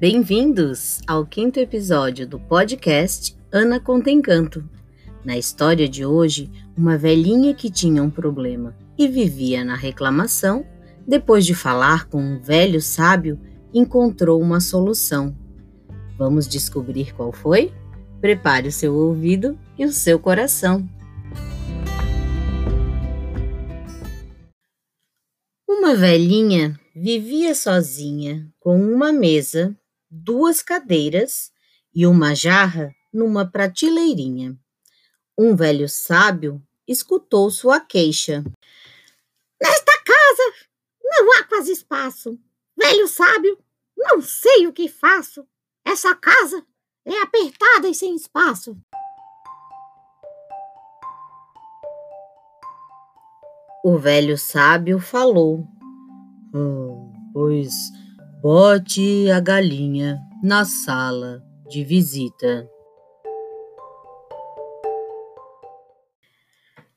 Bem-vindos ao quinto episódio do podcast Ana Conta Encanto. Na história de hoje, uma velhinha que tinha um problema e vivia na reclamação, depois de falar com um velho sábio, encontrou uma solução. Vamos descobrir qual foi? Prepare o seu ouvido e o seu coração. Uma velhinha vivia sozinha com uma mesa duas cadeiras e uma jarra numa prateleirinha. Um velho sábio escutou sua queixa. Nesta casa não há quase espaço. Velho sábio, não sei o que faço. Essa casa é apertada e sem espaço. O velho sábio falou. Oh, pois Bote a galinha na sala de visita.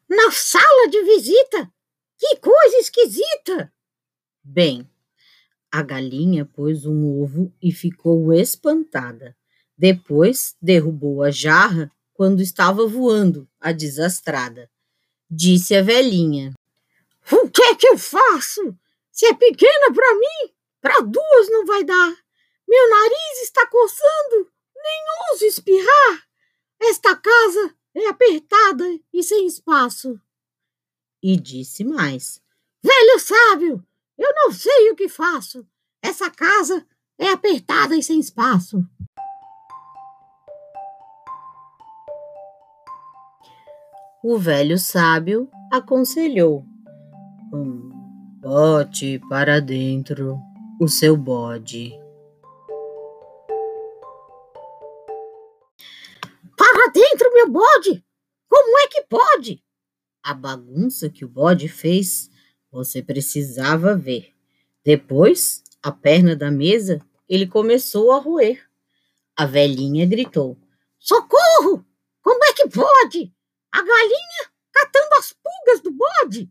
Na sala de visita? Que coisa esquisita! Bem, a galinha pôs um ovo e ficou espantada. Depois derrubou a jarra quando estava voando, a desastrada. Disse a velhinha: O que é que eu faço? Se é pequena para mim, para duas não vai dar. Meu nariz está coçando. Nem ouso espirrar. Esta casa é apertada e sem espaço. E disse mais: Velho sábio, eu não sei o que faço. Essa casa é apertada e sem espaço. O velho sábio aconselhou: Bote para dentro o seu bode. Para dentro, meu bode! Como é que pode? A bagunça que o bode fez, você precisava ver. Depois, a perna da mesa, ele começou a roer. A velhinha gritou: Socorro! Como é que pode? A galinha catando as pulgas do bode.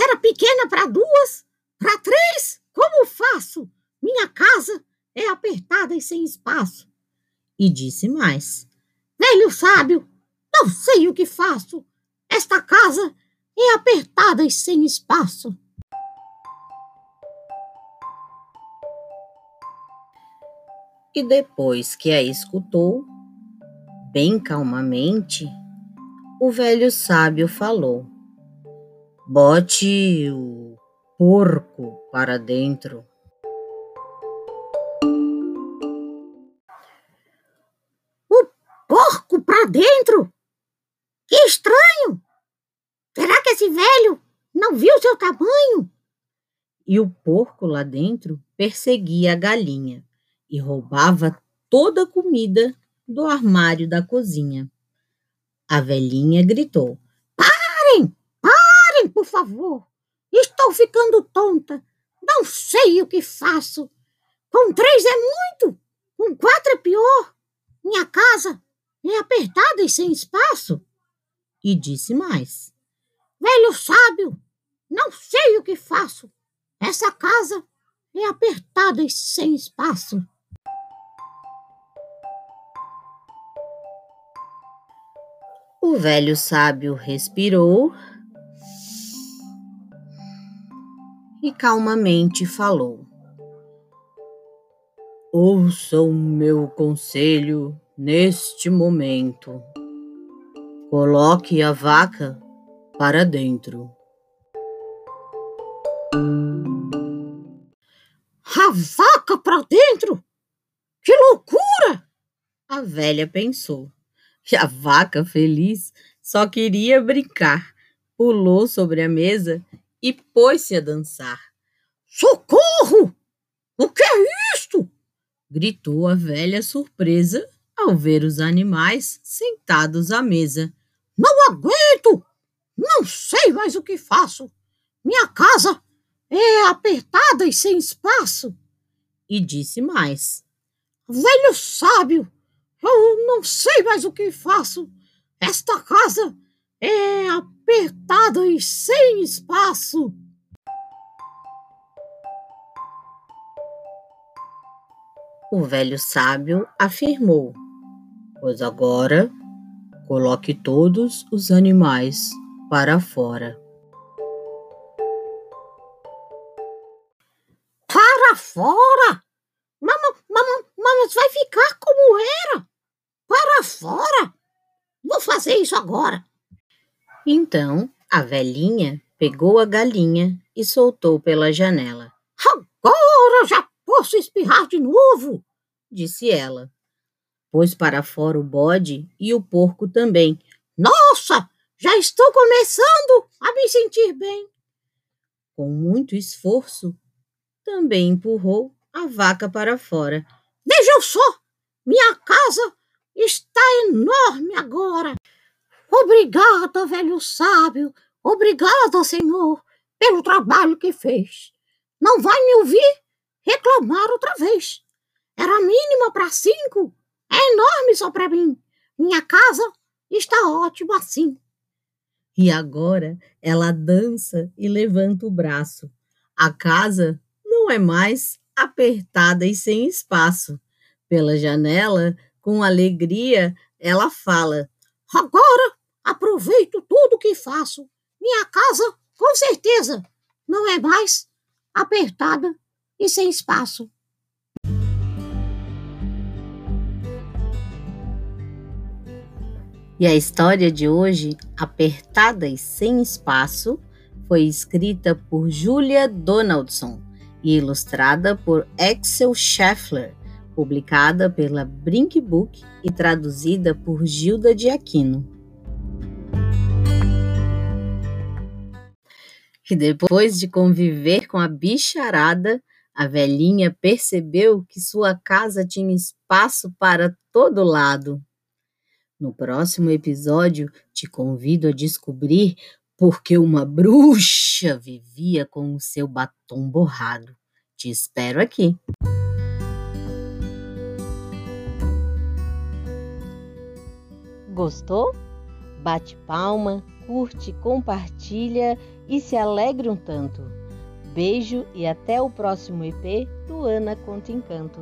Era pequena para duas, para três, como faço? Minha casa é apertada e sem espaço. E disse mais: Velho sábio, não sei o que faço. Esta casa é apertada e sem espaço. E depois que a escutou, bem calmamente, o velho sábio falou: Bote o porco para dentro. O porco para dentro? Que estranho! Será que esse velho não viu seu tamanho? E o porco lá dentro perseguia a galinha e roubava toda a comida do armário da cozinha. A velhinha gritou: Parem! Parem, por favor! Estou ficando tonta. Não sei o que faço. Com três é muito. Com quatro é pior. Minha casa é apertada e sem espaço. E disse mais: Velho sábio, não sei o que faço. Essa casa é apertada e sem espaço. O velho sábio respirou e calmamente falou: Ouça o meu conselho neste momento. Coloque a vaca para dentro. A vaca para dentro? Que loucura! A velha pensou. E a vaca, feliz, só queria brincar. Pulou sobre a mesa e pôs-se a dançar. Socorro! O que é isto? gritou a velha surpresa ao ver os animais sentados à mesa. Não aguento! Não sei mais o que faço. Minha casa é apertada e sem espaço. E disse mais: Velho sábio, eu não sei mais o que faço. Esta casa é apertada e sem espaço. O velho sábio afirmou: Pois agora coloque todos os animais para fora. Para fora? Mama, mama, vai ficar como era? Para fora? Vou fazer isso agora. Então a velhinha pegou a galinha e soltou pela janela. Agora já posso espirrar de novo, disse ela. Pôs para fora o bode e o porco também. Nossa, já estou começando a me sentir bem. Com muito esforço, também empurrou a vaca para fora. Vejam só, minha casa está enorme agora. Obrigada, velho sábio. Obrigada, Senhor, pelo trabalho que fez. Não vai me ouvir reclamar outra vez. Era mínima para cinco, é enorme só para mim. Minha casa está ótima assim. E agora ela dança e levanta o braço. A casa não é mais apertada e sem espaço. Pela janela, com alegria, ela fala: Agora aproveito tudo que faço. Minha casa, com certeza, não é mais apertada e sem espaço. E a história de hoje, Apertada e Sem Espaço, foi escrita por Julia Donaldson e ilustrada por Axel Scheffler, publicada pela Brink Book e traduzida por Gilda de Aquino. E depois de conviver com a bicharada, a velhinha percebeu que sua casa tinha espaço para todo lado. No próximo episódio, te convido a descobrir por que uma bruxa vivia com o seu batom borrado. Te espero aqui. Gostou? Bate palma, curte, compartilha e se alegre um tanto. Beijo e até o próximo EP do Ana Conta Encanto.